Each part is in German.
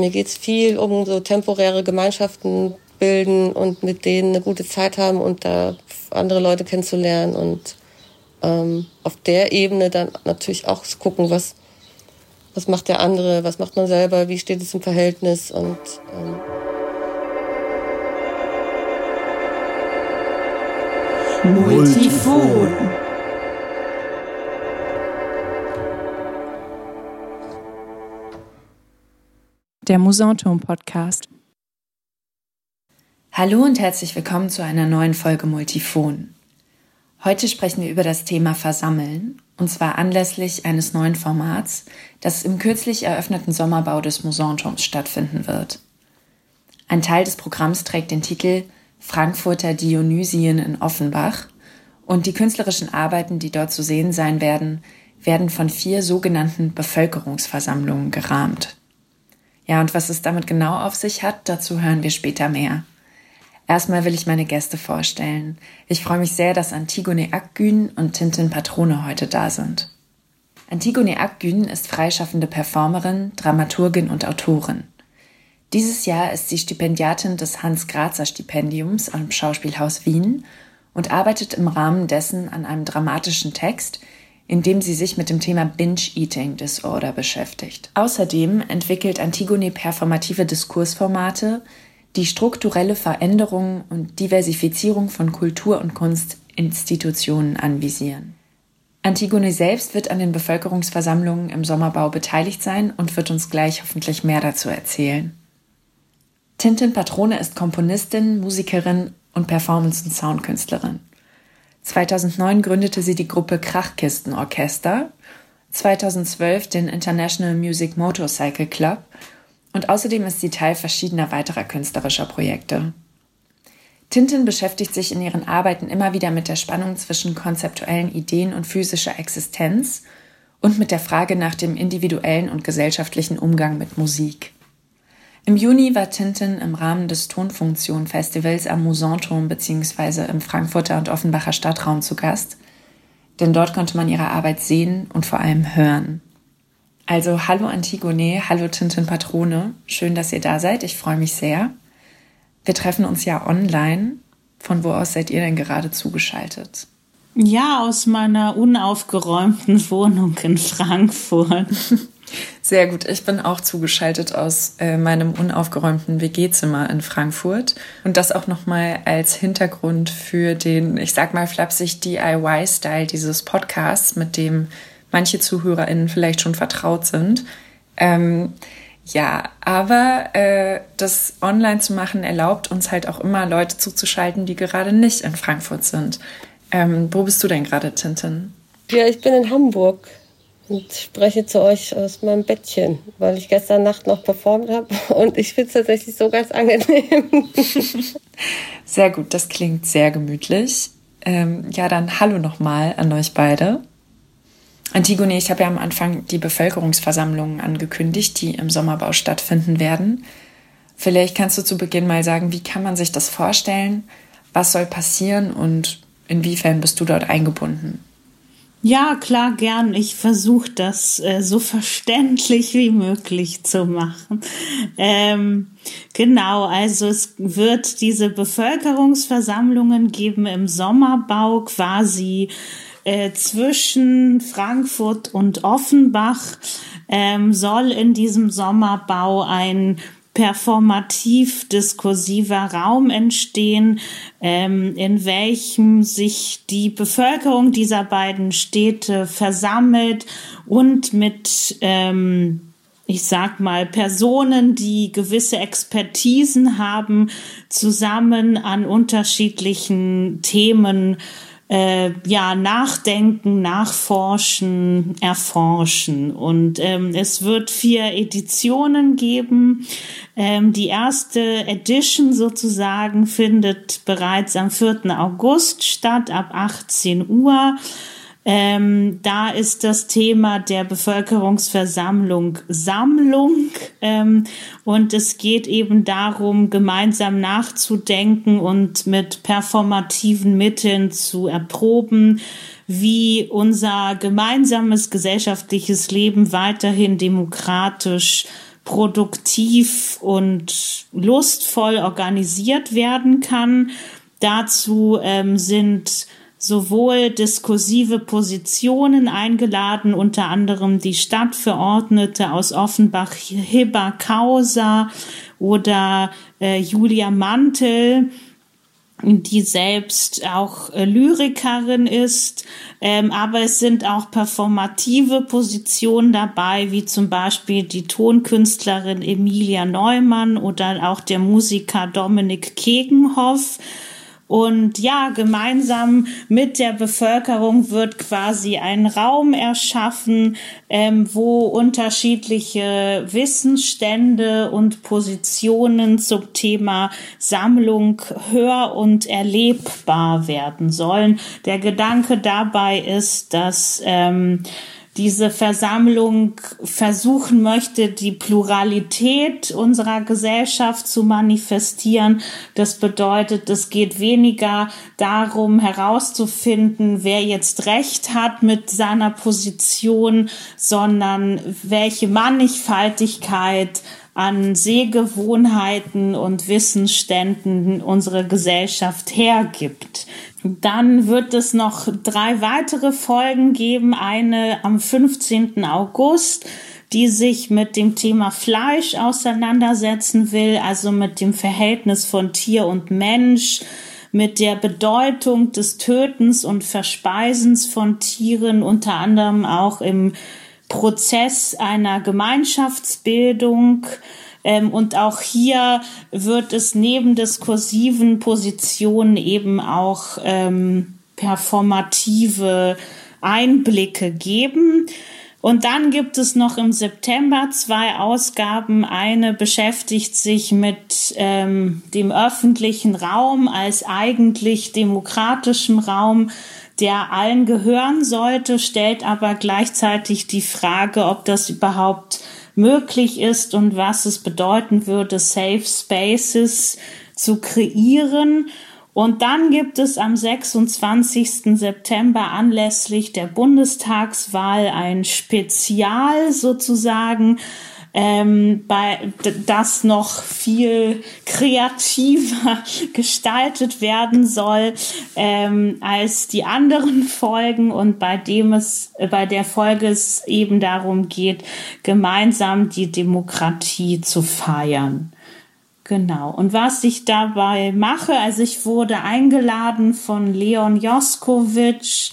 mir geht es viel um so temporäre Gemeinschaften bilden und mit denen eine gute Zeit haben und da andere Leute kennenzulernen und ähm, auf der Ebene dann natürlich auch gucken, was, was macht der andere, was macht man selber, wie steht es im Verhältnis und ähm Multifon. Der Musanturm Podcast. Hallo und herzlich willkommen zu einer neuen Folge Multifon. Heute sprechen wir über das Thema Versammeln, und zwar anlässlich eines neuen Formats, das im kürzlich eröffneten Sommerbau des Musanturms stattfinden wird. Ein Teil des Programms trägt den Titel Frankfurter Dionysien in Offenbach und die künstlerischen Arbeiten, die dort zu sehen sein werden, werden von vier sogenannten Bevölkerungsversammlungen gerahmt. Ja, und was es damit genau auf sich hat, dazu hören wir später mehr. Erstmal will ich meine Gäste vorstellen. Ich freue mich sehr, dass Antigone Akgün und Tintin Patrone heute da sind. Antigone Akgün ist freischaffende Performerin, Dramaturgin und Autorin. Dieses Jahr ist sie Stipendiatin des Hans-Grazer-Stipendiums am Schauspielhaus Wien und arbeitet im Rahmen dessen an einem dramatischen Text, in dem sie sich mit dem Thema Binge-Eating Disorder beschäftigt. Außerdem entwickelt Antigone performative Diskursformate, die strukturelle Veränderung und Diversifizierung von Kultur- und Kunstinstitutionen anvisieren. Antigone selbst wird an den Bevölkerungsversammlungen im Sommerbau beteiligt sein und wird uns gleich hoffentlich mehr dazu erzählen. Tintin Patrone ist Komponistin, Musikerin und Performance- und Soundkünstlerin. 2009 gründete sie die Gruppe Krachkistenorchester, 2012 den International Music Motorcycle Club und außerdem ist sie Teil verschiedener weiterer künstlerischer Projekte. Tintin beschäftigt sich in ihren Arbeiten immer wieder mit der Spannung zwischen konzeptuellen Ideen und physischer Existenz und mit der Frage nach dem individuellen und gesellschaftlichen Umgang mit Musik. Im Juni war Tintin im Rahmen des Tonfunktion-Festivals am Musanturm bzw. im Frankfurter und Offenbacher Stadtraum zu Gast, denn dort konnte man ihre Arbeit sehen und vor allem hören. Also hallo Antigone, hallo Tintin Patrone, schön, dass ihr da seid, ich freue mich sehr. Wir treffen uns ja online. Von wo aus seid ihr denn gerade zugeschaltet? Ja, aus meiner unaufgeräumten Wohnung in Frankfurt. Sehr gut. Ich bin auch zugeschaltet aus äh, meinem unaufgeräumten WG-Zimmer in Frankfurt. Und das auch nochmal als Hintergrund für den, ich sag mal flapsig DIY-Style dieses Podcasts, mit dem manche ZuhörerInnen vielleicht schon vertraut sind. Ähm, ja, aber äh, das online zu machen erlaubt uns halt auch immer Leute zuzuschalten, die gerade nicht in Frankfurt sind. Ähm, wo bist du denn gerade, Tintin? Ja, ich bin in Hamburg und spreche zu euch aus meinem Bettchen, weil ich gestern Nacht noch performt habe und ich finde es tatsächlich so ganz angenehm. Sehr gut, das klingt sehr gemütlich. Ähm, ja, dann hallo nochmal an euch beide. Antigone, ich habe ja am Anfang die Bevölkerungsversammlungen angekündigt, die im Sommerbau stattfinden werden. Vielleicht kannst du zu Beginn mal sagen, wie kann man sich das vorstellen? Was soll passieren und inwiefern bist du dort eingebunden? Ja, klar, gern. Ich versuche das äh, so verständlich wie möglich zu machen. Ähm, genau, also es wird diese Bevölkerungsversammlungen geben im Sommerbau quasi äh, zwischen Frankfurt und Offenbach ähm, soll in diesem Sommerbau ein performativ diskursiver Raum entstehen, ähm, in welchem sich die Bevölkerung dieser beiden Städte versammelt und mit ähm, ich sag mal, Personen, die gewisse Expertisen haben, zusammen an unterschiedlichen Themen äh, ja nachdenken, nachforschen, erforschen. Und ähm, es wird vier Editionen geben. Ähm, die erste Edition sozusagen findet bereits am 4. August statt, ab 18 Uhr. Ähm, da ist das Thema der Bevölkerungsversammlung Sammlung ähm, und es geht eben darum, gemeinsam nachzudenken und mit performativen Mitteln zu erproben, wie unser gemeinsames gesellschaftliches Leben weiterhin demokratisch produktiv und lustvoll organisiert werden kann. Dazu ähm, sind sowohl diskursive Positionen eingeladen, unter anderem die Stadtverordnete aus Offenbach, Hibba Kauser oder äh, Julia Mantel, die selbst auch äh, Lyrikerin ist, ähm, aber es sind auch performative Positionen dabei, wie zum Beispiel die Tonkünstlerin Emilia Neumann oder auch der Musiker Dominik Kegenhoff und ja, gemeinsam mit der Bevölkerung wird quasi ein Raum erschaffen, ähm, wo unterschiedliche Wissensstände und Positionen zum Thema Sammlung hör- und erlebbar werden sollen. Der Gedanke dabei ist, dass ähm, diese Versammlung versuchen möchte, die Pluralität unserer Gesellschaft zu manifestieren. Das bedeutet, es geht weniger darum herauszufinden, wer jetzt recht hat mit seiner Position, sondern welche Mannigfaltigkeit an Sehgewohnheiten und Wissensständen unsere Gesellschaft hergibt. Dann wird es noch drei weitere Folgen geben. Eine am 15. August, die sich mit dem Thema Fleisch auseinandersetzen will, also mit dem Verhältnis von Tier und Mensch, mit der Bedeutung des Tötens und Verspeisens von Tieren, unter anderem auch im Prozess einer Gemeinschaftsbildung, ähm, und auch hier wird es neben diskursiven Positionen eben auch ähm, performative Einblicke geben. Und dann gibt es noch im September zwei Ausgaben. Eine beschäftigt sich mit ähm, dem öffentlichen Raum als eigentlich demokratischem Raum, der allen gehören sollte, stellt aber gleichzeitig die Frage, ob das überhaupt möglich ist und was es bedeuten würde, Safe Spaces zu kreieren. Und dann gibt es am 26. September anlässlich der Bundestagswahl ein Spezial sozusagen ähm, bei das noch viel kreativer gestaltet werden soll ähm, als die anderen Folgen und bei dem es äh, bei der Folge es eben darum geht, gemeinsam die Demokratie zu feiern. Genau. Und was ich dabei mache, also ich wurde eingeladen von Leon Joskowitsch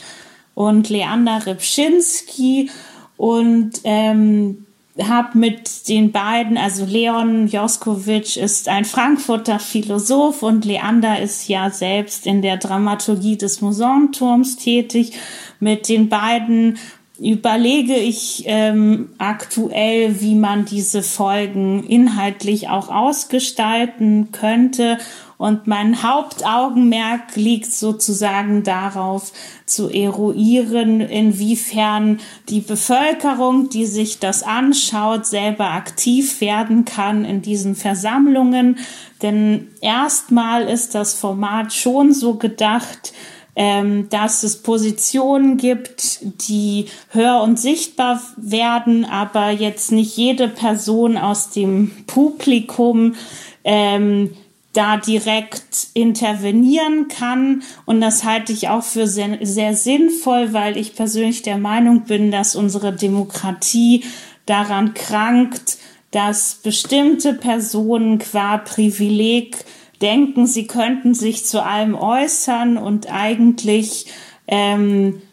und Leander Rybczynski und ähm, habe mit den beiden, also Leon Joskowitsch ist ein Frankfurter Philosoph und Leander ist ja selbst in der Dramaturgie des Musanturms tätig. Mit den beiden überlege ich ähm, aktuell, wie man diese Folgen inhaltlich auch ausgestalten könnte und mein Hauptaugenmerk liegt sozusagen darauf, zu eruieren, inwiefern die Bevölkerung, die sich das anschaut, selber aktiv werden kann in diesen Versammlungen. Denn erstmal ist das Format schon so gedacht, ähm, dass es Positionen gibt, die hör- und sichtbar werden, aber jetzt nicht jede Person aus dem Publikum ähm, da direkt intervenieren kann. Und das halte ich auch für sehr, sehr sinnvoll, weil ich persönlich der Meinung bin, dass unsere Demokratie daran krankt, dass bestimmte Personen qua Privileg denken, sie könnten sich zu allem äußern und eigentlich ähm,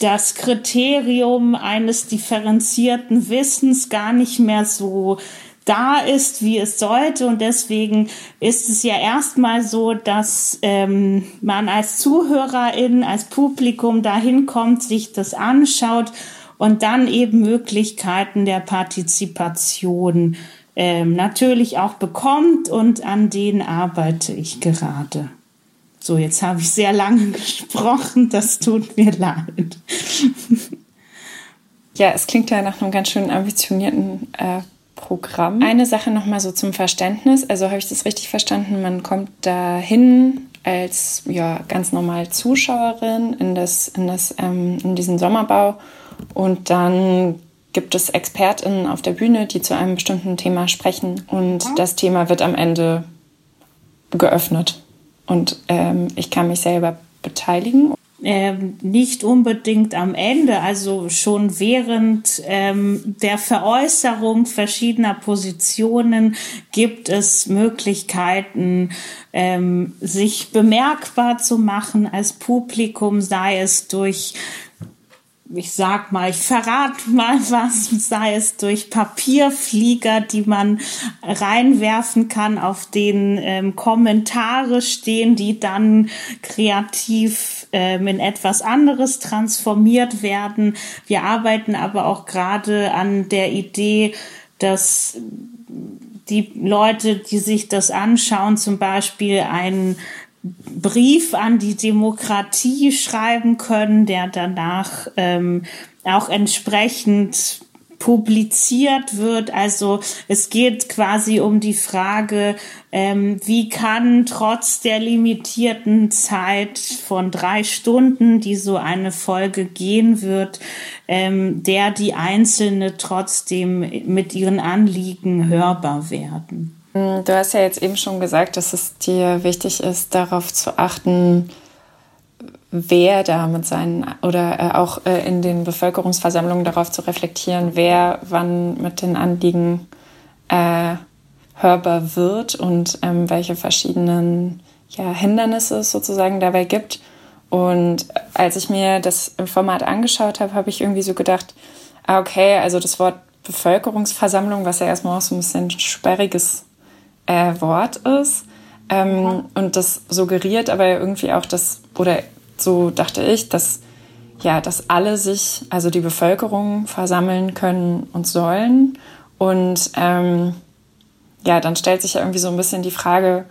das Kriterium eines differenzierten Wissens gar nicht mehr so da ist, wie es sollte. Und deswegen ist es ja erstmal so, dass ähm, man als Zuhörerin, als Publikum dahin kommt, sich das anschaut und dann eben Möglichkeiten der Partizipation ähm, natürlich auch bekommt und an denen arbeite ich gerade. So, jetzt habe ich sehr lange gesprochen, das tut mir leid. Ja, es klingt ja nach einem ganz schön ambitionierten äh, Programm. Eine Sache nochmal so zum Verständnis. Also habe ich das richtig verstanden? Man kommt dahin als ja ganz normal Zuschauerin in das in das ähm, in diesen Sommerbau und dann gibt es ExpertInnen auf der Bühne, die zu einem bestimmten Thema sprechen und das Thema wird am Ende geöffnet. Und ähm, ich kann mich selber beteiligen ähm, nicht unbedingt am Ende, also schon während ähm, der Veräußerung verschiedener Positionen gibt es Möglichkeiten, ähm, sich bemerkbar zu machen als Publikum, sei es durch ich sag mal, ich verrate mal was, sei es durch Papierflieger, die man reinwerfen kann, auf denen ähm, Kommentare stehen, die dann kreativ ähm, in etwas anderes transformiert werden. Wir arbeiten aber auch gerade an der Idee, dass die Leute, die sich das anschauen, zum Beispiel einen Brief an die Demokratie schreiben können, der danach ähm, auch entsprechend publiziert wird. Also es geht quasi um die Frage, ähm, wie kann trotz der limitierten Zeit von drei Stunden, die so eine Folge gehen wird, ähm, der die Einzelne trotzdem mit ihren Anliegen hörbar werden. Hm, du hast ja jetzt eben schon gesagt, dass es dir wichtig ist, darauf zu achten, wer da mit seinen oder äh, auch äh, in den Bevölkerungsversammlungen darauf zu reflektieren, wer wann mit den Anliegen äh, hörbar wird und ähm, welche verschiedenen ja, Hindernisse es sozusagen dabei gibt. Und als ich mir das im Format angeschaut habe, habe ich irgendwie so gedacht, ah, okay, also das Wort Bevölkerungsversammlung, was ja erstmal auch so ein bisschen sperriges äh, Wort ist. Ähm, mhm. Und das suggeriert aber irgendwie auch, dass, oder so dachte ich, dass ja, dass alle sich, also die Bevölkerung versammeln können und sollen. Und ähm, ja, dann stellt sich ja irgendwie so ein bisschen die Frage,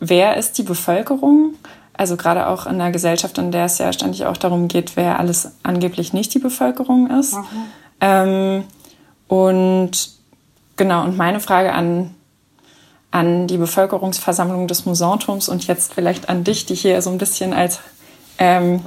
wer ist die Bevölkerung? Also gerade auch in einer Gesellschaft, in der es ja ständig auch darum geht, wer alles angeblich nicht die Bevölkerung ist. Mhm. Ähm, und genau, und meine Frage an an die Bevölkerungsversammlung des Musanturms und jetzt vielleicht an dich, die hier so ein bisschen als, ähm,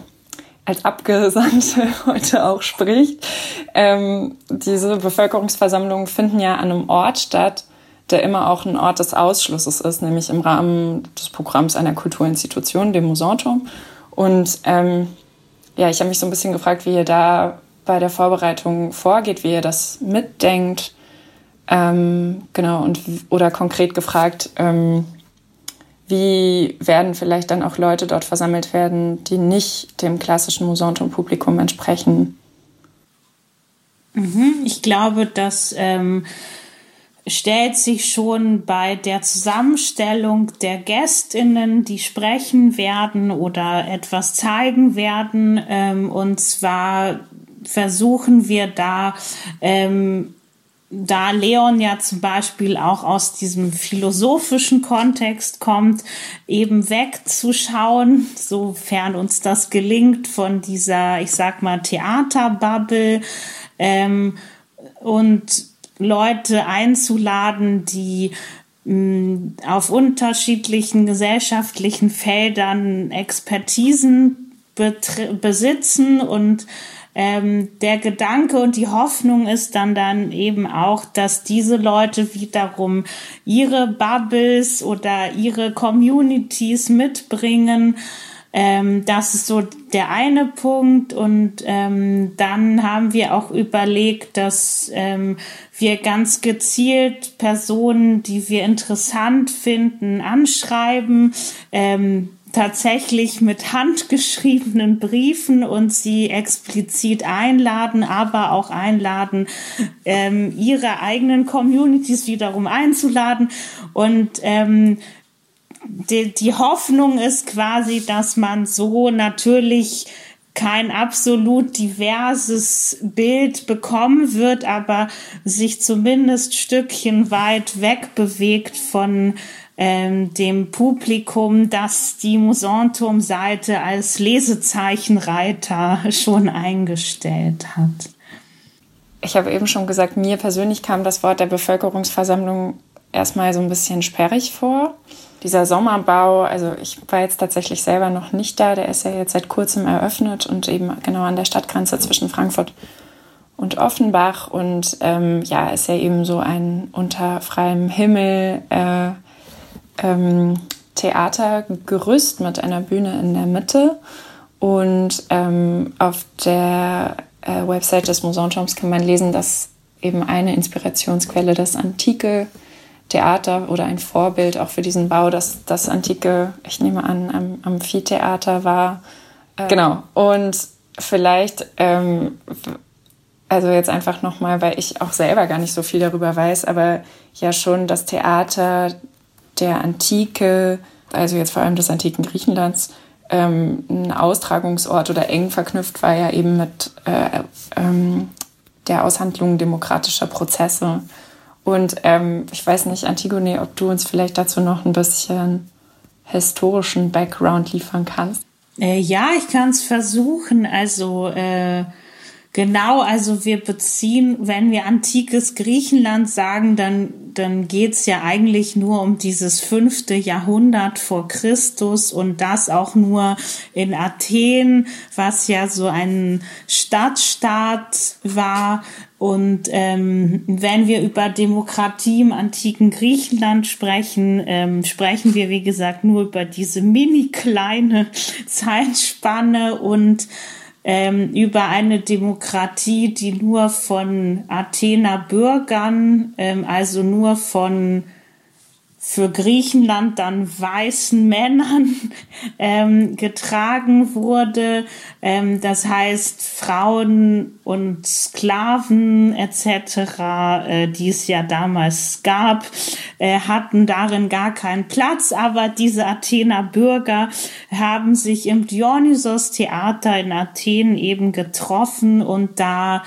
als Abgesandte heute auch spricht. Ähm, diese Bevölkerungsversammlungen finden ja an einem Ort statt, der immer auch ein Ort des Ausschlusses ist, nämlich im Rahmen des Programms einer Kulturinstitution, dem Musanturm. Und ähm, ja, ich habe mich so ein bisschen gefragt, wie ihr da bei der Vorbereitung vorgeht, wie ihr das mitdenkt ähm, genau, und oder konkret gefragt, ähm, wie werden vielleicht dann auch Leute dort versammelt werden, die nicht dem klassischen Musantum-Publikum entsprechen? Mhm, ich glaube, das ähm, stellt sich schon bei der Zusammenstellung der Gästinnen, die sprechen werden oder etwas zeigen werden. Ähm, und zwar versuchen wir da ähm, da Leon ja zum Beispiel auch aus diesem philosophischen Kontext kommt, eben wegzuschauen, sofern uns das gelingt, von dieser, ich sag mal, Theaterbubble ähm, und Leute einzuladen, die mh, auf unterschiedlichen gesellschaftlichen Feldern Expertisen besitzen und ähm, der Gedanke und die Hoffnung ist dann dann eben auch, dass diese Leute wiederum ihre Bubbles oder ihre Communities mitbringen. Ähm, das ist so der eine Punkt. Und ähm, dann haben wir auch überlegt, dass ähm, wir ganz gezielt Personen, die wir interessant finden, anschreiben. Ähm, tatsächlich mit handgeschriebenen Briefen und sie explizit einladen, aber auch einladen, ähm, ihre eigenen Communities wiederum einzuladen. Und ähm, die, die Hoffnung ist quasi, dass man so natürlich kein absolut diverses Bild bekommen wird, aber sich zumindest Stückchen weit wegbewegt von ähm, dem Publikum, das die Musanturm-Seite als Lesezeichenreiter schon eingestellt hat. Ich habe eben schon gesagt, mir persönlich kam das Wort der Bevölkerungsversammlung erstmal so ein bisschen sperrig vor. Dieser Sommerbau, also ich war jetzt tatsächlich selber noch nicht da, der ist ja jetzt seit kurzem eröffnet und eben genau an der Stadtgrenze zwischen Frankfurt und Offenbach und ähm, ja, ist ja eben so ein unter freiem Himmel äh, ähm, Theatergerüst mit einer Bühne in der Mitte. Und ähm, auf der äh, Website des Musanturms kann man lesen, dass eben eine Inspirationsquelle das antike Theater oder ein Vorbild auch für diesen Bau, dass das antike, ich nehme an, am Amphitheater war. Äh, genau. Und vielleicht, ähm, also jetzt einfach nochmal, weil ich auch selber gar nicht so viel darüber weiß, aber ja schon das Theater der Antike, also jetzt vor allem des antiken Griechenlands, ähm, ein Austragungsort oder eng verknüpft war ja eben mit äh, ähm, der Aushandlung demokratischer Prozesse. Und ähm, ich weiß nicht, Antigone, ob du uns vielleicht dazu noch ein bisschen historischen Background liefern kannst. Äh, ja, ich kann es versuchen. Also äh, Genau, also wir beziehen, wenn wir antikes Griechenland sagen, dann, dann geht's ja eigentlich nur um dieses fünfte Jahrhundert vor Christus und das auch nur in Athen, was ja so ein Stadtstaat war. Und ähm, wenn wir über Demokratie im antiken Griechenland sprechen, ähm, sprechen wir, wie gesagt, nur über diese mini kleine Zeitspanne und ähm, über eine Demokratie, die nur von Athener Bürgern, ähm, also nur von für Griechenland dann weißen Männern ähm, getragen wurde. Ähm, das heißt, Frauen und Sklaven etc., äh, die es ja damals gab, äh, hatten darin gar keinen Platz. Aber diese Athener Bürger haben sich im Dionysos-Theater in Athen eben getroffen und da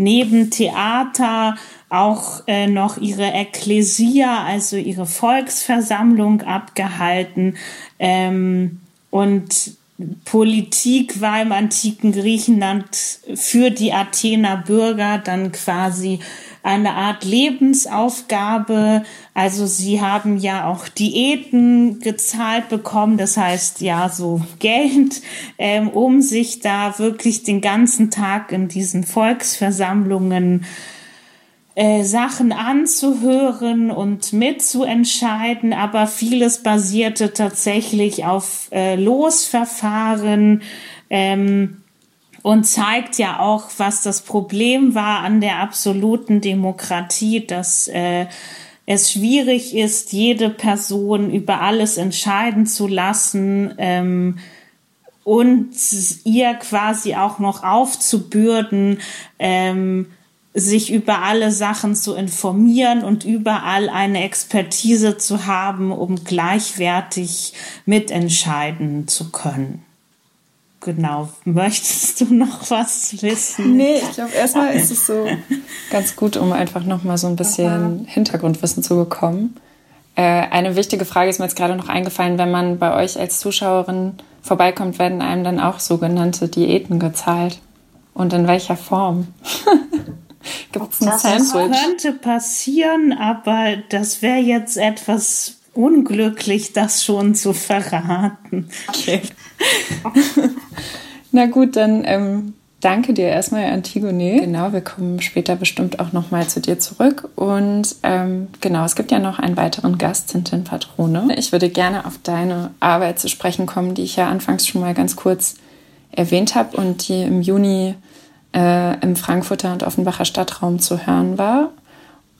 neben Theater auch äh, noch ihre Ekklesia, also ihre Volksversammlung abgehalten. Ähm, und Politik war im antiken Griechenland für die Athener Bürger dann quasi eine Art Lebensaufgabe. Also sie haben ja auch Diäten gezahlt bekommen, das heißt ja so Geld, ähm, um sich da wirklich den ganzen Tag in diesen Volksversammlungen äh, Sachen anzuhören und mitzuentscheiden, aber vieles basierte tatsächlich auf äh, Losverfahren ähm, und zeigt ja auch, was das Problem war an der absoluten Demokratie, dass äh, es schwierig ist, jede Person über alles entscheiden zu lassen. Ähm, und ihr quasi auch noch aufzubürden, ähm, sich über alle Sachen zu informieren und überall eine Expertise zu haben, um gleichwertig mitentscheiden zu können. Genau. Möchtest du noch was wissen? Nee, ich glaube, erstmal ist es so ganz gut, um einfach noch mal so ein bisschen Hintergrundwissen zu bekommen. Äh, eine wichtige Frage ist mir jetzt gerade noch eingefallen, wenn man bei euch als Zuschauerin vorbeikommt, werden einem dann auch sogenannte Diäten gezahlt. Und in welcher Form? Gibt es ein das Sandwich? Das könnte passieren, aber das wäre jetzt etwas unglücklich, das schon zu verraten. Okay. Na gut, dann ähm, danke dir erstmal, Antigone. Genau, wir kommen später bestimmt auch nochmal zu dir zurück. Und ähm, genau, es gibt ja noch einen weiteren Gast, Tintin Patrone. Ich würde gerne auf deine Arbeit zu sprechen kommen, die ich ja anfangs schon mal ganz kurz erwähnt habe und die im Juni äh, im Frankfurter und Offenbacher Stadtraum zu hören war.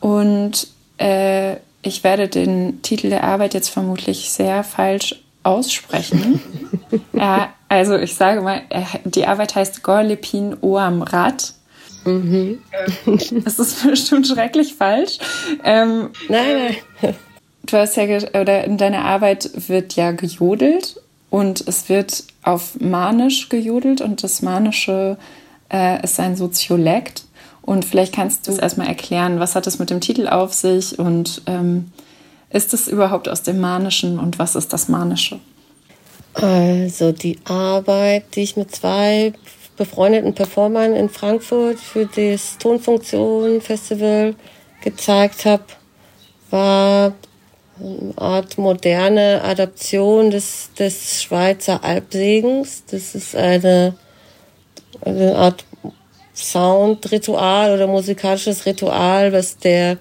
Und äh, ich werde den Titel der Arbeit jetzt vermutlich sehr falsch aussprechen. äh, also ich sage mal, die Arbeit heißt Gorlepin Oam Rat. Mhm. Das ist bestimmt schrecklich falsch. Ähm, nein, nein. Du hast ja, oder in deiner Arbeit wird ja gejodelt und es wird auf Manisch gejodelt und das Manische äh, ist ein Soziolekt. Und vielleicht kannst du es erstmal erklären, was hat es mit dem Titel auf sich und ähm, ist es überhaupt aus dem Manischen und was ist das Manische? Also die Arbeit, die ich mit zwei befreundeten Performern in Frankfurt für das Tonfunktion Festival gezeigt habe, war eine Art moderne Adaption des, des Schweizer Alpsegens. Das ist eine eine Art Soundritual oder musikalisches Ritual, was der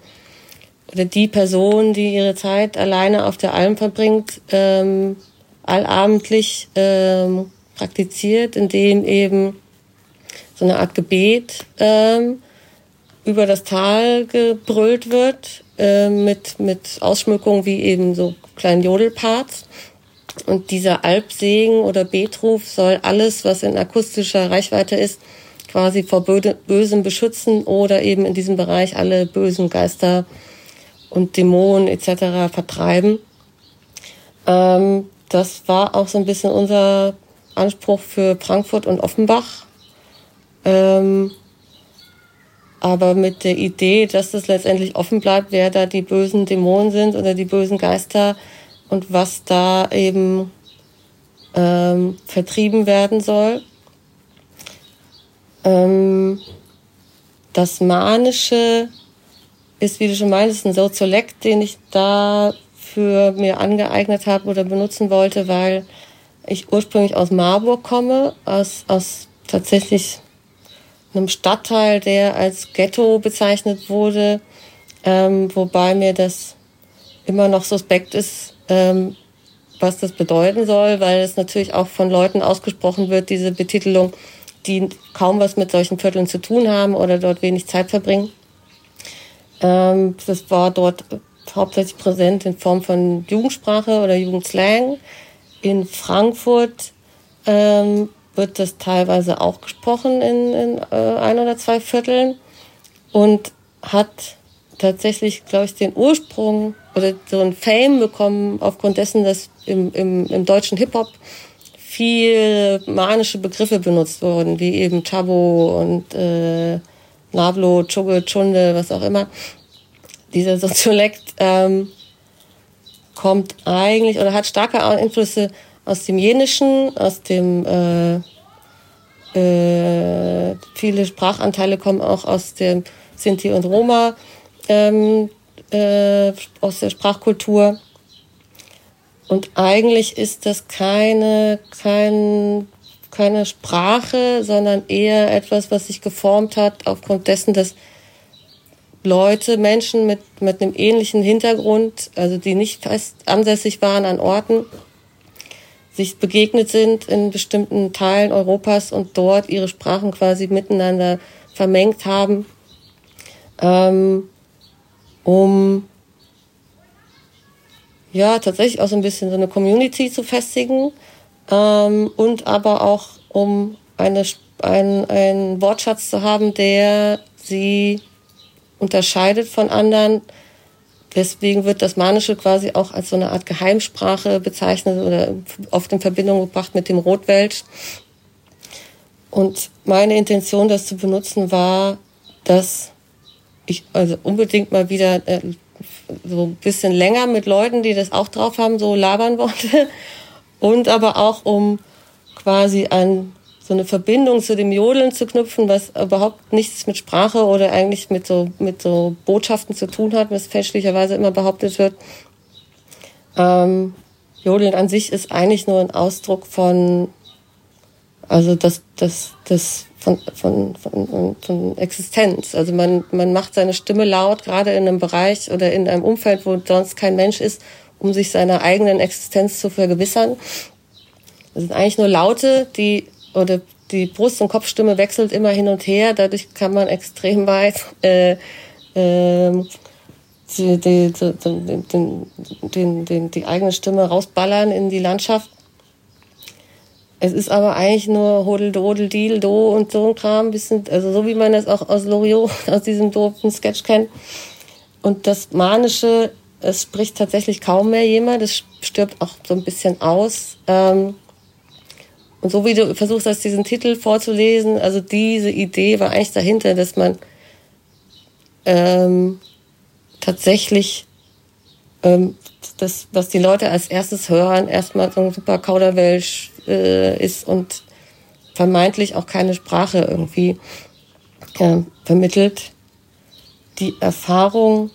oder die Person, die ihre Zeit alleine auf der Alm verbringt, ähm, allabendlich ähm, praktiziert, indem eben so eine Art Gebet ähm, über das Tal gebrüllt wird, äh, mit, mit Ausschmückungen wie eben so kleinen Jodelparts. Und dieser Alpsegen oder Betruf soll alles, was in akustischer Reichweite ist, quasi vor Bösem beschützen oder eben in diesem Bereich alle bösen Geister und Dämonen etc. vertreiben. Ähm, das war auch so ein bisschen unser Anspruch für Frankfurt und Offenbach. Ähm, aber mit der Idee, dass das letztendlich offen bleibt, wer da die bösen Dämonen sind oder die bösen Geister und was da eben ähm, vertrieben werden soll. Ähm, das Manische ist, wie du schon meintest, ein Soziolekt, den ich da für mir angeeignet habe oder benutzen wollte, weil ich ursprünglich aus Marburg komme, aus, aus tatsächlich einem Stadtteil, der als Ghetto bezeichnet wurde, ähm, wobei mir das immer noch suspekt ist, ähm, was das bedeuten soll, weil es natürlich auch von Leuten ausgesprochen wird, diese Betitelung, die kaum was mit solchen Vierteln zu tun haben oder dort wenig Zeit verbringen. Ähm, das war dort hauptsächlich präsent in Form von Jugendsprache oder Jugendslang. In Frankfurt ähm, wird das teilweise auch gesprochen in, in äh, ein oder zwei Vierteln und hat tatsächlich, glaube ich, den Ursprung oder so ein Fame bekommen aufgrund dessen, dass im, im, im deutschen Hip-Hop viel manische Begriffe benutzt wurden, wie eben Chabo und äh, Nablo, Chugge, Chunde, was auch immer. Dieser Soziolekt ähm, kommt eigentlich oder hat starke Einflüsse aus dem Jenischen, aus dem äh, äh, viele Sprachanteile kommen auch aus dem Sinti und Roma, ähm, äh, aus der Sprachkultur. Und eigentlich ist das keine, kein, keine Sprache, sondern eher etwas, was sich geformt hat aufgrund dessen, dass Leute, Menschen mit, mit einem ähnlichen Hintergrund, also die nicht fest ansässig waren an Orten, sich begegnet sind in bestimmten Teilen Europas und dort ihre Sprachen quasi miteinander vermengt haben, ähm, um ja tatsächlich auch so ein bisschen so eine Community zu festigen ähm, und aber auch um eine, ein, einen Wortschatz zu haben, der sie unterscheidet von anderen. Deswegen wird das Manische quasi auch als so eine Art Geheimsprache bezeichnet oder oft in Verbindung gebracht mit dem Rotwelsch. Und meine Intention, das zu benutzen, war, dass ich also unbedingt mal wieder äh, so ein bisschen länger mit Leuten, die das auch drauf haben, so labern wollte. Und aber auch um quasi ein so eine Verbindung zu dem Jodeln zu knüpfen, was überhaupt nichts mit Sprache oder eigentlich mit so, mit so Botschaften zu tun hat, was fälschlicherweise immer behauptet wird. Ähm, Jodeln an sich ist eigentlich nur ein Ausdruck von, also das, das, das von, von, von, von Existenz. Also man, man macht seine Stimme laut, gerade in einem Bereich oder in einem Umfeld, wo sonst kein Mensch ist, um sich seiner eigenen Existenz zu vergewissern. Das sind eigentlich nur Laute, die oder die Brust- und Kopfstimme wechselt immer hin und her. Dadurch kann man extrem weit äh, äh, die, die, die, die, die eigene Stimme rausballern in die Landschaft. Es ist aber eigentlich nur Hodel, Dodel, Deal, Do und so ein Kram. Bisschen, also so wie man das auch aus Loriot, aus diesem doofen Sketch kennt. Und das Manische, es spricht tatsächlich kaum mehr jemand. Es stirbt auch so ein bisschen aus. Ähm, und so wie du versuchst hast, diesen Titel vorzulesen, also diese Idee war eigentlich dahinter, dass man ähm, tatsächlich ähm, das, was die Leute als erstes hören, erstmal so ein super Kauderwelsch äh, ist und vermeintlich auch keine Sprache irgendwie äh, vermittelt. Die Erfahrung,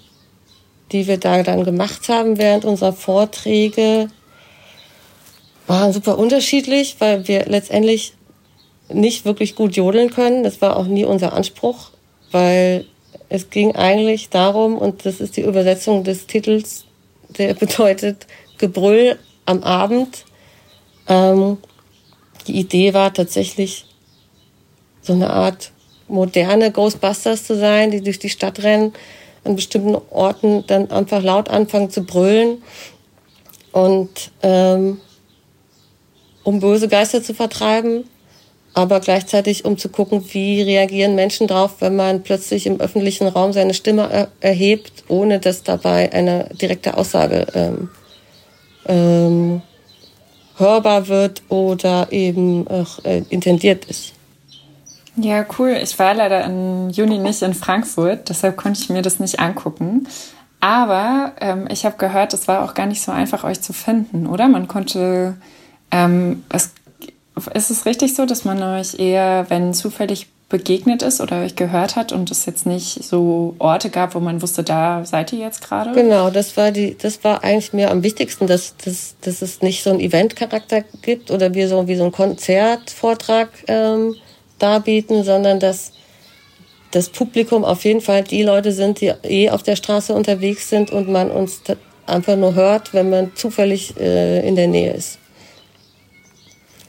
die wir da dann gemacht haben während unserer Vorträge, waren super unterschiedlich, weil wir letztendlich nicht wirklich gut jodeln können. Das war auch nie unser Anspruch, weil es ging eigentlich darum, und das ist die Übersetzung des Titels, der bedeutet Gebrüll am Abend. Ähm, die Idee war tatsächlich so eine Art moderne Ghostbusters zu sein, die durch die Stadt rennen, an bestimmten Orten dann einfach laut anfangen zu brüllen und ähm, um böse Geister zu vertreiben, aber gleichzeitig um zu gucken, wie reagieren Menschen drauf, wenn man plötzlich im öffentlichen Raum seine Stimme er erhebt, ohne dass dabei eine direkte Aussage ähm, ähm, hörbar wird oder eben auch, äh, intendiert ist. Ja, cool. Ich war leider im Juni nicht in Frankfurt, deshalb konnte ich mir das nicht angucken. Aber ähm, ich habe gehört, es war auch gar nicht so einfach, euch zu finden, oder? Man konnte, ähm, es, ist es richtig so, dass man euch eher, wenn zufällig begegnet ist oder euch gehört hat und es jetzt nicht so Orte gab, wo man wusste, da seid ihr jetzt gerade? Genau, das war die, das war eigentlich mir am wichtigsten, dass, dass, dass es nicht so einen Eventcharakter gibt oder wie so, wie so ein Konzertvortrag ähm, darbieten, sondern dass das Publikum auf jeden Fall die Leute sind, die eh auf der Straße unterwegs sind und man uns einfach nur hört, wenn man zufällig äh, in der Nähe ist.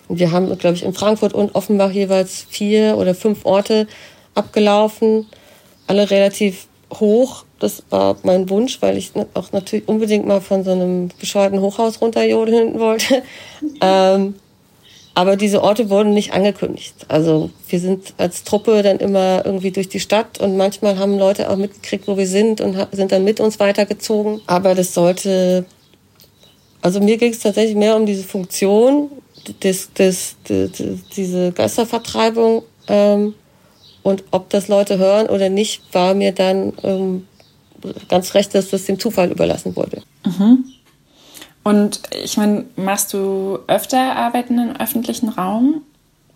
Und wir haben, glaube ich, in Frankfurt und Offenbach jeweils vier oder fünf Orte abgelaufen, alle relativ hoch. Das war mein Wunsch, weil ich auch natürlich unbedingt mal von so einem bescheuerten Hochhaus runterjodeln wollte. ähm, aber diese Orte wurden nicht angekündigt. Also wir sind als Truppe dann immer irgendwie durch die Stadt und manchmal haben Leute auch mitgekriegt, wo wir sind und sind dann mit uns weitergezogen. Aber das sollte, also mir ging es tatsächlich mehr um diese Funktion, des, des, des, diese Geistervertreibung ähm, und ob das Leute hören oder nicht, war mir dann ähm, ganz recht, dass das dem Zufall überlassen wurde. Mhm. Und ich meine, machst du öfter Arbeiten im öffentlichen Raum?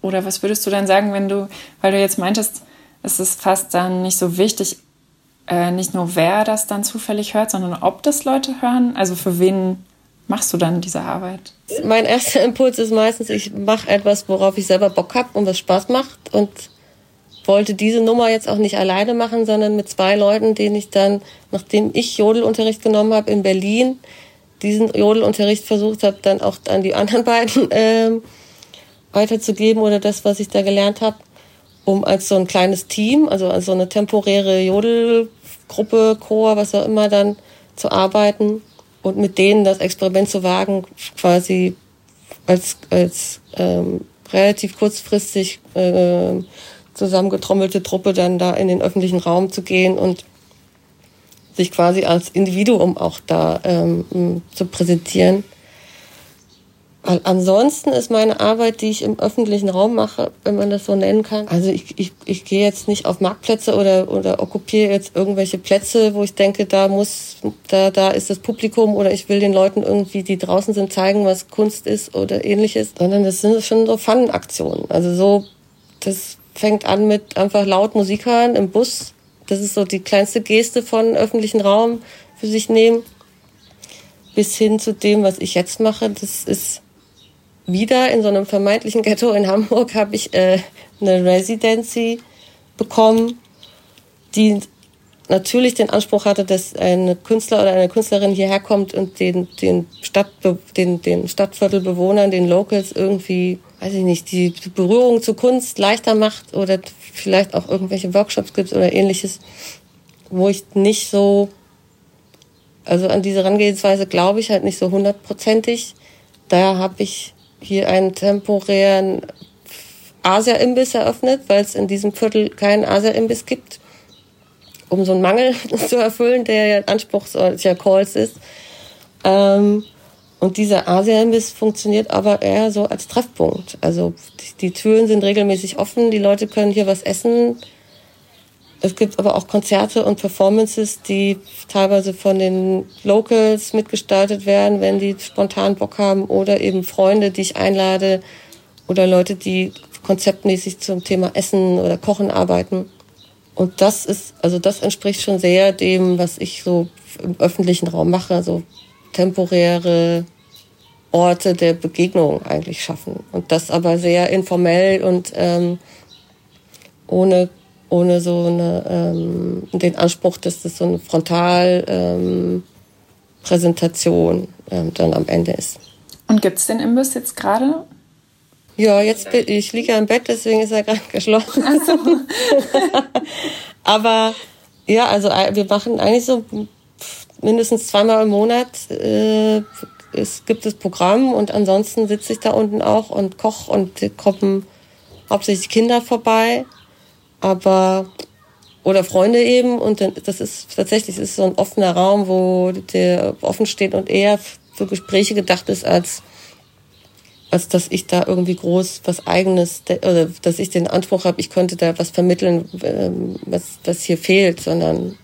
Oder was würdest du dann sagen, wenn du, weil du jetzt meintest, es ist fast dann nicht so wichtig, äh, nicht nur wer das dann zufällig hört, sondern ob das Leute hören? Also für wen machst du dann diese Arbeit? Mein erster Impuls ist meistens, ich mache etwas, worauf ich selber Bock habe und was Spaß macht und wollte diese Nummer jetzt auch nicht alleine machen, sondern mit zwei Leuten, denen ich dann, nachdem ich Jodelunterricht genommen habe in Berlin, diesen Jodelunterricht versucht habe, dann auch an die anderen beiden ähm, weiterzugeben oder das, was ich da gelernt habe, um als so ein kleines Team, also als so eine temporäre Jodelgruppe, Chor, was auch immer, dann zu arbeiten und mit denen das Experiment zu wagen, quasi als, als ähm, relativ kurzfristig äh, zusammengetrommelte Truppe dann da in den öffentlichen Raum zu gehen und sich quasi als Individuum auch da ähm, zu präsentieren. Ansonsten ist meine Arbeit, die ich im öffentlichen Raum mache, wenn man das so nennen kann. Also ich, ich, ich gehe jetzt nicht auf Marktplätze oder, oder okkupiere jetzt irgendwelche Plätze, wo ich denke, da muss, da, da ist das Publikum oder ich will den Leuten irgendwie, die draußen sind, zeigen, was Kunst ist oder ähnliches. Sondern das sind schon so Fun-Aktionen. Also so, das fängt an mit einfach laut Musik hören im Bus das ist so die kleinste Geste von öffentlichen Raum für sich nehmen. Bis hin zu dem, was ich jetzt mache, das ist wieder in so einem vermeintlichen Ghetto in Hamburg habe ich äh, eine Residency bekommen, die natürlich den Anspruch hatte, dass ein Künstler oder eine Künstlerin hierher kommt und den, den, Stadtbe den, den Stadtviertelbewohnern, den Locals irgendwie, weiß ich nicht, die Berührung zur Kunst leichter macht oder vielleicht auch irgendwelche Workshops gibt oder ähnliches, wo ich nicht so, also an diese Herangehensweise glaube ich halt nicht so hundertprozentig. Daher habe ich hier einen temporären Asia-Imbiss eröffnet, weil es in diesem Viertel keinen Asia-Imbiss gibt um so einen Mangel zu erfüllen, der ja Anspruch solcher Calls ist. Ähm, und dieser Asienbiss funktioniert aber eher so als Treffpunkt. Also die, die, Türen sind regelmäßig offen, die Leute können hier was essen. Es gibt aber auch Konzerte und Performances, die teilweise von den Locals mitgestaltet werden, wenn die spontan Bock haben oder eben Freunde, die ich einlade oder Leute, die konzeptmäßig zum Thema Essen oder Kochen arbeiten. Und das ist, also das entspricht schon sehr dem, was ich so im öffentlichen Raum mache, also temporäre Orte der Begegnung eigentlich schaffen. Und das aber sehr informell und ähm, ohne, ohne so eine, ähm, den Anspruch, dass das so eine Frontalpräsentation ähm, ähm, dann am Ende ist. Und gibt es den Imbiss jetzt gerade? Ja, jetzt bin ich liege ja im Bett, deswegen ist er gerade geschlossen. Ach so. Aber ja, also äh, wir machen eigentlich so mindestens zweimal im Monat äh, es gibt das Programm und ansonsten sitze ich da unten auch und koche und kommen hauptsächlich Kinder vorbei, aber oder Freunde eben und das ist tatsächlich das ist so ein offener Raum, wo der offen steht und eher für Gespräche gedacht ist als als dass ich da irgendwie groß was eigenes oder dass ich den Anspruch habe, ich könnte da was vermitteln, ähm, was was hier fehlt, sondern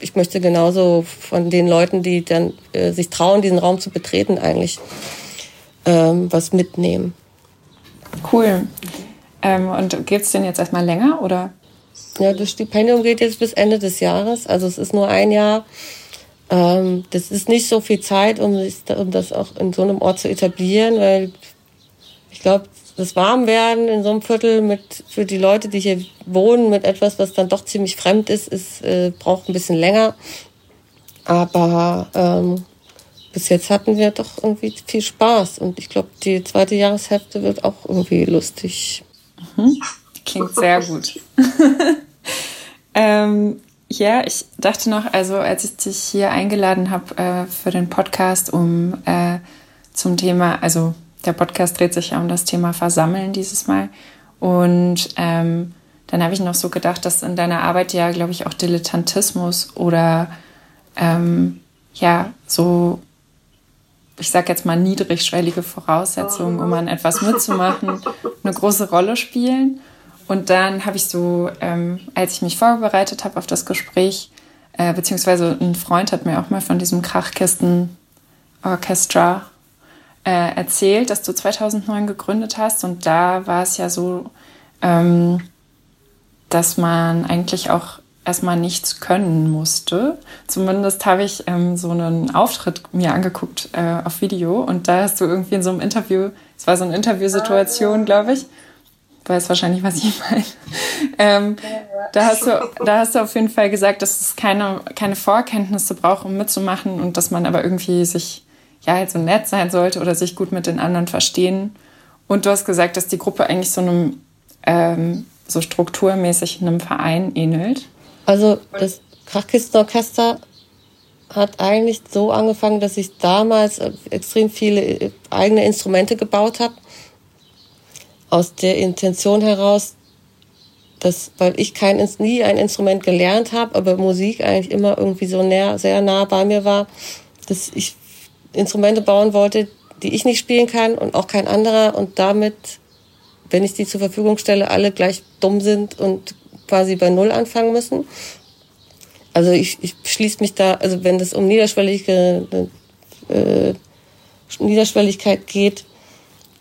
ich möchte genauso von den Leuten, die dann äh, sich trauen, diesen Raum zu betreten, eigentlich ähm, was mitnehmen. Cool. Ähm, und gibt es den jetzt erstmal länger oder? Ja, das Stipendium geht jetzt bis Ende des Jahres. Also es ist nur ein Jahr. Ähm, das ist nicht so viel Zeit, um, um das auch in so einem Ort zu etablieren, weil ich glaube, das Warmwerden in so einem Viertel mit für die Leute, die hier wohnen, mit etwas, was dann doch ziemlich fremd ist, ist äh, braucht ein bisschen länger. Aber ähm, bis jetzt hatten wir doch irgendwie viel Spaß und ich glaube, die zweite Jahreshälfte wird auch irgendwie lustig. Mhm. Klingt sehr gut. ähm, ja, ich dachte noch, also als ich dich hier eingeladen habe äh, für den Podcast, um äh, zum Thema, also der Podcast dreht sich ja um das Thema Versammeln dieses Mal. Und ähm, dann habe ich noch so gedacht, dass in deiner Arbeit ja, glaube ich, auch Dilettantismus oder ähm, ja, so, ich sage jetzt mal, niedrigschwellige Voraussetzungen, um an etwas mitzumachen, eine große Rolle spielen. Und dann habe ich so, ähm, als ich mich vorbereitet habe auf das Gespräch, äh, beziehungsweise ein Freund hat mir auch mal von diesem Krachkisten-Orchestra äh, erzählt, dass du 2009 gegründet hast und da war es ja so, ähm, dass man eigentlich auch erstmal nichts können musste. Zumindest habe ich ähm, so einen Auftritt mir angeguckt äh, auf Video und da hast du irgendwie in so einem Interview, es war so eine Interviewsituation, glaube ich, weiß wahrscheinlich, was ich meine. Ähm, da, hast du, da hast du auf jeden Fall gesagt, dass es keine, keine Vorkenntnisse braucht, um mitzumachen und dass man aber irgendwie sich ja halt so nett sein sollte oder sich gut mit den anderen verstehen. Und du hast gesagt, dass die Gruppe eigentlich so einem ähm, so strukturmäßig einem Verein ähnelt. Also das Krachkistenorchester hat eigentlich so angefangen, dass ich damals extrem viele äh, eigene Instrumente gebaut habe. Aus der Intention heraus, dass, weil ich kein, nie ein Instrument gelernt habe, aber Musik eigentlich immer irgendwie so näher, sehr nah bei mir war, dass ich Instrumente bauen wollte, die ich nicht spielen kann und auch kein anderer und damit, wenn ich die zur Verfügung stelle, alle gleich dumm sind und quasi bei Null anfangen müssen. Also ich, ich schließe mich da, also wenn es um niederschwellige äh, Niederschwelligkeit geht,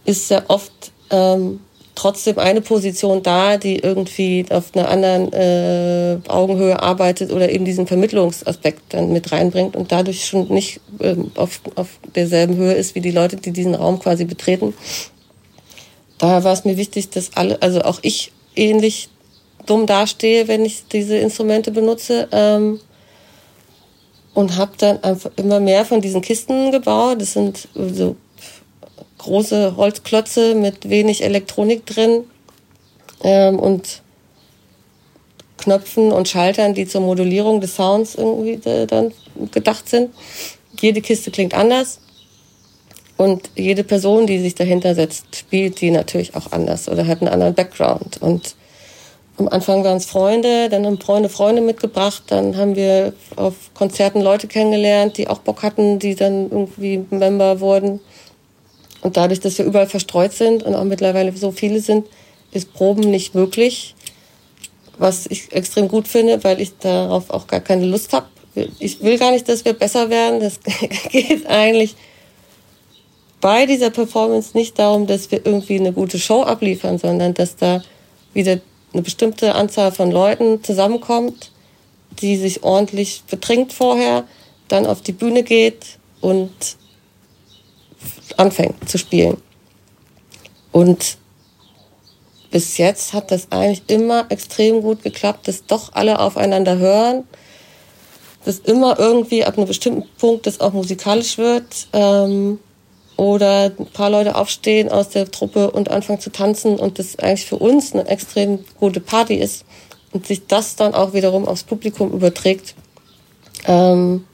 ist ja oft ähm, trotzdem eine Position da, die irgendwie auf einer anderen äh, Augenhöhe arbeitet oder eben diesen Vermittlungsaspekt dann mit reinbringt und dadurch schon nicht ähm, auf, auf derselben Höhe ist wie die Leute, die diesen Raum quasi betreten. Daher war es mir wichtig, dass alle, also auch ich ähnlich dumm dastehe, wenn ich diese Instrumente benutze. Ähm, und habe dann einfach immer mehr von diesen Kisten gebaut. Das sind so große Holzklötze mit wenig Elektronik drin ähm, und Knöpfen und Schaltern, die zur Modulierung des Sounds irgendwie äh, dann gedacht sind. Jede Kiste klingt anders und jede Person, die sich dahinter setzt, spielt die natürlich auch anders oder hat einen anderen Background. Und am Anfang waren es Freunde, dann haben Freunde Freunde mitgebracht, dann haben wir auf Konzerten Leute kennengelernt, die auch Bock hatten, die dann irgendwie Member wurden. Und dadurch, dass wir überall verstreut sind und auch mittlerweile so viele sind, ist Proben nicht möglich. Was ich extrem gut finde, weil ich darauf auch gar keine Lust habe. Ich will gar nicht, dass wir besser werden. Das geht eigentlich bei dieser Performance nicht darum, dass wir irgendwie eine gute Show abliefern, sondern dass da wieder eine bestimmte Anzahl von Leuten zusammenkommt, die sich ordentlich betrinkt vorher, dann auf die Bühne geht und anfängt zu spielen. Und bis jetzt hat das eigentlich immer extrem gut geklappt, dass doch alle aufeinander hören, dass immer irgendwie ab einem bestimmten Punkt das auch musikalisch wird ähm, oder ein paar Leute aufstehen aus der Truppe und anfangen zu tanzen und das eigentlich für uns eine extrem gute Party ist und sich das dann auch wiederum aufs Publikum überträgt. Ähm,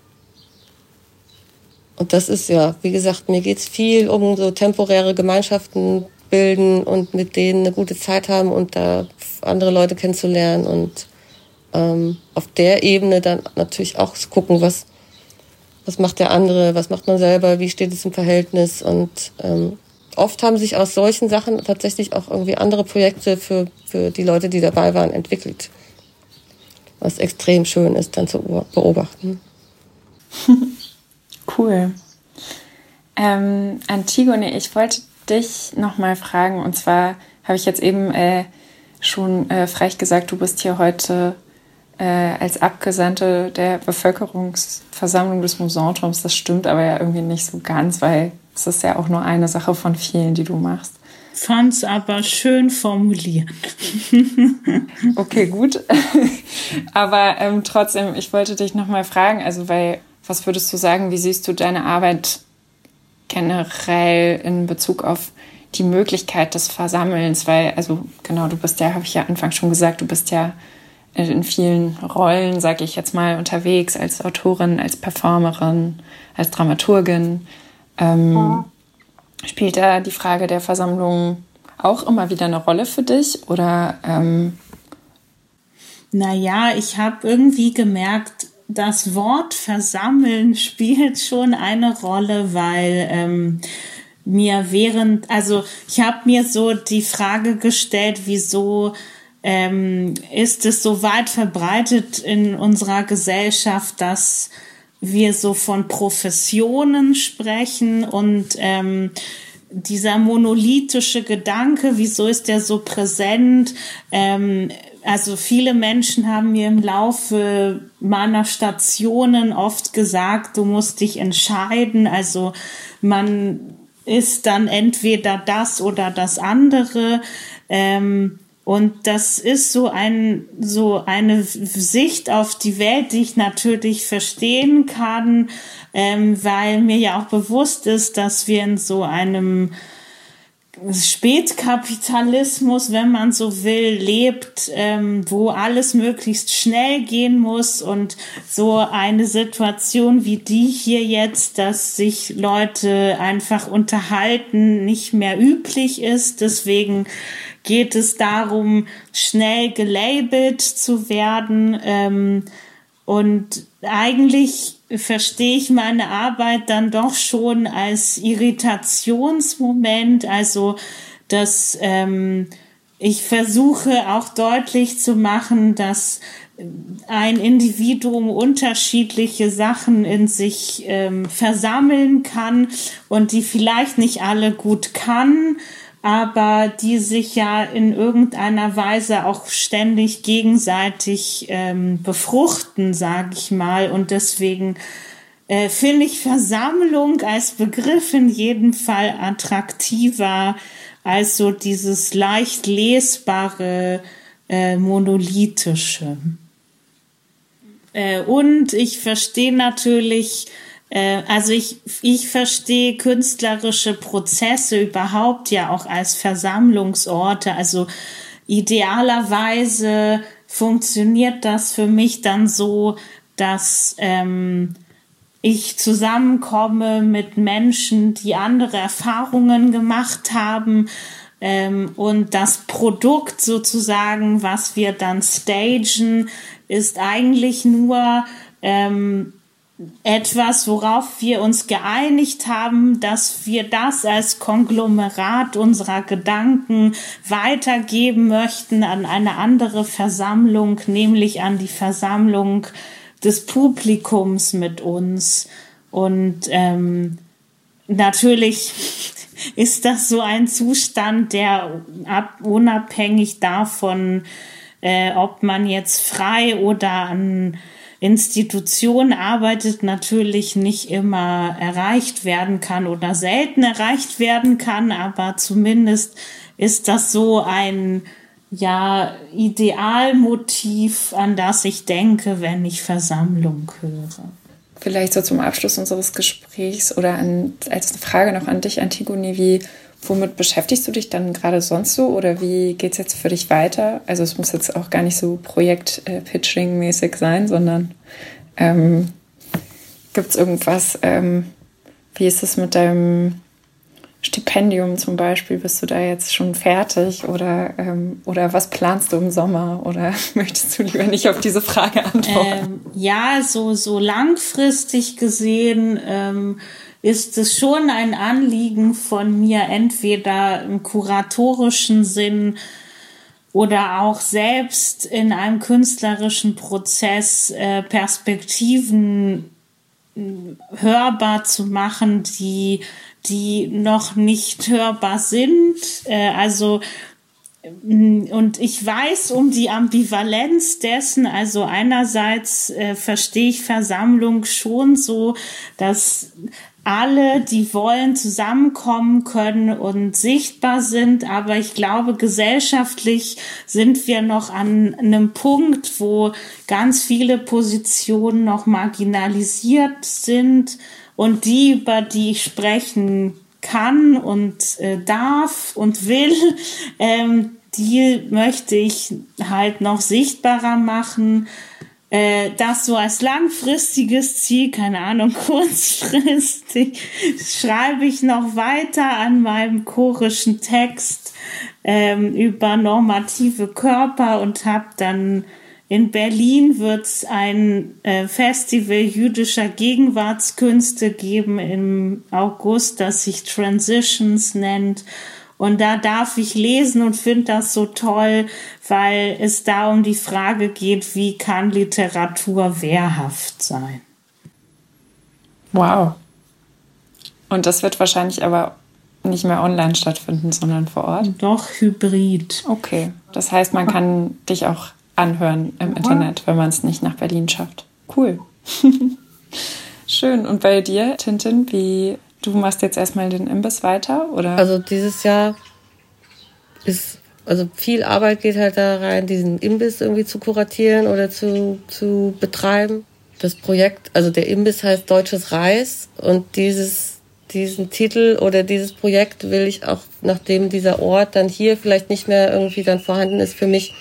und das ist ja, wie gesagt, mir geht's viel um so temporäre Gemeinschaften bilden und mit denen eine gute Zeit haben und da andere Leute kennenzulernen und ähm, auf der Ebene dann natürlich auch gucken, was, was macht der andere, was macht man selber, wie steht es im Verhältnis und ähm, oft haben sich aus solchen Sachen tatsächlich auch irgendwie andere Projekte für, für die Leute, die dabei waren, entwickelt. Was extrem schön ist, dann zu beobachten. Cool. Ähm, Antigone, ich wollte dich nochmal fragen, und zwar habe ich jetzt eben äh, schon äh, frech gesagt, du bist hier heute äh, als Abgesandte der Bevölkerungsversammlung des Musanturms. Das stimmt aber ja irgendwie nicht so ganz, weil es ist ja auch nur eine Sache von vielen, die du machst. Fand's aber schön formuliert. okay, gut. aber ähm, trotzdem, ich wollte dich nochmal fragen, also weil was würdest du sagen, wie siehst du deine Arbeit generell in Bezug auf die Möglichkeit des Versammelns? Weil, also genau, du bist ja, habe ich ja Anfang schon gesagt, du bist ja in vielen Rollen, sage ich jetzt mal, unterwegs als Autorin, als Performerin, als Dramaturgin. Ähm, ja. Spielt da die Frage der Versammlung auch immer wieder eine Rolle für dich? Oder ähm naja, ich habe irgendwie gemerkt, das Wort versammeln spielt schon eine Rolle, weil ähm, mir während, also ich habe mir so die Frage gestellt, wieso ähm, ist es so weit verbreitet in unserer Gesellschaft, dass wir so von Professionen sprechen und ähm, dieser monolithische Gedanke, wieso ist der so präsent? Ähm, also viele Menschen haben mir im Laufe meiner Stationen oft gesagt, du musst dich entscheiden. Also man ist dann entweder das oder das andere. Ähm, und das ist so ein, so eine Sicht auf die Welt, die ich natürlich verstehen kann, ähm, weil mir ja auch bewusst ist, dass wir in so einem Spätkapitalismus, wenn man so will, lebt, ähm, wo alles möglichst schnell gehen muss und so eine Situation wie die hier jetzt, dass sich Leute einfach unterhalten, nicht mehr üblich ist. Deswegen geht es darum, schnell gelabelt zu werden. Ähm, und eigentlich verstehe ich meine Arbeit dann doch schon als Irritationsmoment, also dass ähm, ich versuche auch deutlich zu machen, dass ein Individuum unterschiedliche Sachen in sich ähm, versammeln kann und die vielleicht nicht alle gut kann, aber die sich ja in irgendeiner Weise auch ständig gegenseitig ähm, befruchten, sage ich mal. Und deswegen äh, finde ich Versammlung als Begriff in jedem Fall attraktiver als so dieses leicht lesbare, äh, monolithische. Äh, und ich verstehe natürlich, also ich, ich verstehe künstlerische Prozesse überhaupt ja auch als Versammlungsorte. Also idealerweise funktioniert das für mich dann so, dass ähm, ich zusammenkomme mit Menschen, die andere Erfahrungen gemacht haben ähm, und das Produkt sozusagen, was wir dann stagen, ist eigentlich nur ähm, etwas, worauf wir uns geeinigt haben, dass wir das als Konglomerat unserer Gedanken weitergeben möchten an eine andere Versammlung, nämlich an die Versammlung des Publikums mit uns. Und ähm, natürlich ist das so ein Zustand, der ab, unabhängig davon, äh, ob man jetzt frei oder an Institution arbeitet, natürlich nicht immer erreicht werden kann oder selten erreicht werden kann, aber zumindest ist das so ein ja, Idealmotiv, an das ich denke, wenn ich Versammlung höre. Vielleicht so zum Abschluss unseres Gesprächs oder an, als Frage noch an dich, Antigone, wie, womit beschäftigst du dich dann gerade sonst so oder wie geht es jetzt für dich weiter? Also es muss jetzt auch gar nicht so Projekt-Pitching-mäßig sein, sondern ähm, gibt es irgendwas, ähm, wie ist es mit deinem Stipendium zum Beispiel, bist du da jetzt schon fertig oder, ähm, oder was planst du im Sommer oder möchtest du lieber nicht auf diese Frage antworten? Ähm, ja, so, so langfristig gesehen ähm, ist es schon ein Anliegen von mir, entweder im kuratorischen Sinn oder auch selbst in einem künstlerischen Prozess äh, Perspektiven äh, hörbar zu machen, die die noch nicht hörbar sind. Äh, also mm, und ich weiß um die Ambivalenz dessen. Also einerseits äh, verstehe ich Versammlung schon so, dass alle, die wollen, zusammenkommen können und sichtbar sind. Aber ich glaube, gesellschaftlich sind wir noch an einem Punkt, wo ganz viele Positionen noch marginalisiert sind und die, über die ich sprechen kann und äh, darf und will, ähm, die möchte ich halt noch sichtbarer machen. Äh, das so als langfristiges Ziel, keine Ahnung, kurzfristig, schreibe ich noch weiter an meinem chorischen Text ähm, über normative Körper und habe dann in Berlin wird es ein äh, Festival jüdischer Gegenwartskünste geben im August, das sich Transitions nennt. Und da darf ich lesen und finde das so toll, weil es da um die Frage geht, wie kann Literatur wehrhaft sein. Wow. Und das wird wahrscheinlich aber nicht mehr online stattfinden, sondern vor Ort? Doch, hybrid. Okay. Das heißt, man kann dich auch anhören im Internet, wenn man es nicht nach Berlin schafft. Cool. Schön. Und bei dir, Tintin, wie du machst jetzt erstmal den Imbiss weiter, oder? Also dieses Jahr ist also viel Arbeit geht halt da rein, diesen Imbiss irgendwie zu kuratieren oder zu, zu betreiben. Das Projekt, also der Imbiss heißt Deutsches Reis und dieses, diesen Titel oder dieses Projekt will ich auch, nachdem dieser Ort dann hier vielleicht nicht mehr irgendwie dann vorhanden ist, für mich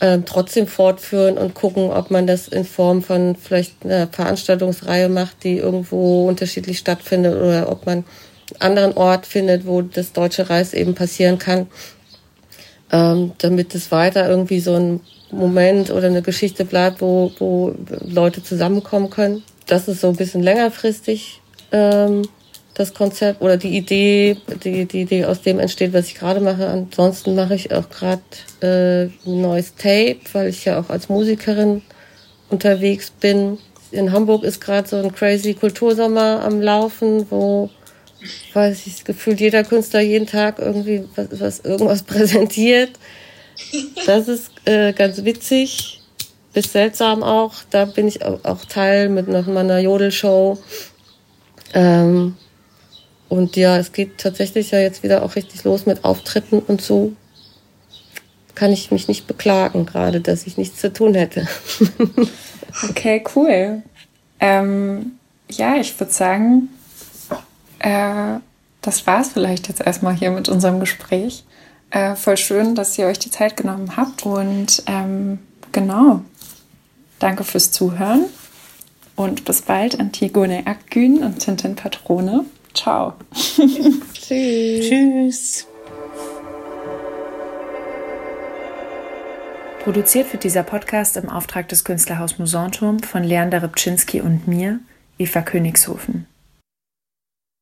äh, trotzdem fortführen und gucken, ob man das in Form von vielleicht einer Veranstaltungsreihe macht, die irgendwo unterschiedlich stattfindet oder ob man einen anderen Ort findet, wo das deutsche Reis eben passieren kann, ähm, damit es weiter irgendwie so ein Moment oder eine Geschichte bleibt, wo, wo Leute zusammenkommen können. Das ist so ein bisschen längerfristig. Ähm, das Konzept oder die Idee, die, die Idee aus dem entsteht, was ich gerade mache. Ansonsten mache ich auch gerade äh, ein neues Tape, weil ich ja auch als Musikerin unterwegs bin. In Hamburg ist gerade so ein crazy Kultursommer am Laufen, wo weiß ich, gefühlt jeder Künstler jeden Tag irgendwie was, was irgendwas präsentiert. Das ist äh, ganz witzig, bis seltsam auch. Da bin ich auch, auch Teil mit noch meiner Jodelshow. Ähm, und ja, es geht tatsächlich ja jetzt wieder auch richtig los mit Auftritten und so. Kann ich mich nicht beklagen, gerade, dass ich nichts zu tun hätte. okay, cool. Ähm, ja, ich würde sagen, äh, das war es vielleicht jetzt erstmal hier mit unserem Gespräch. Äh, voll schön, dass ihr euch die Zeit genommen habt. Und ähm, genau, danke fürs Zuhören. Und bis bald, Antigone Akgün und Tintin Patrone. Ciao. Tschüss. Tschüss. Produziert wird dieser Podcast im Auftrag des Künstlerhaus Musanturm von Leander Rybczynski und mir, Eva Königshofen.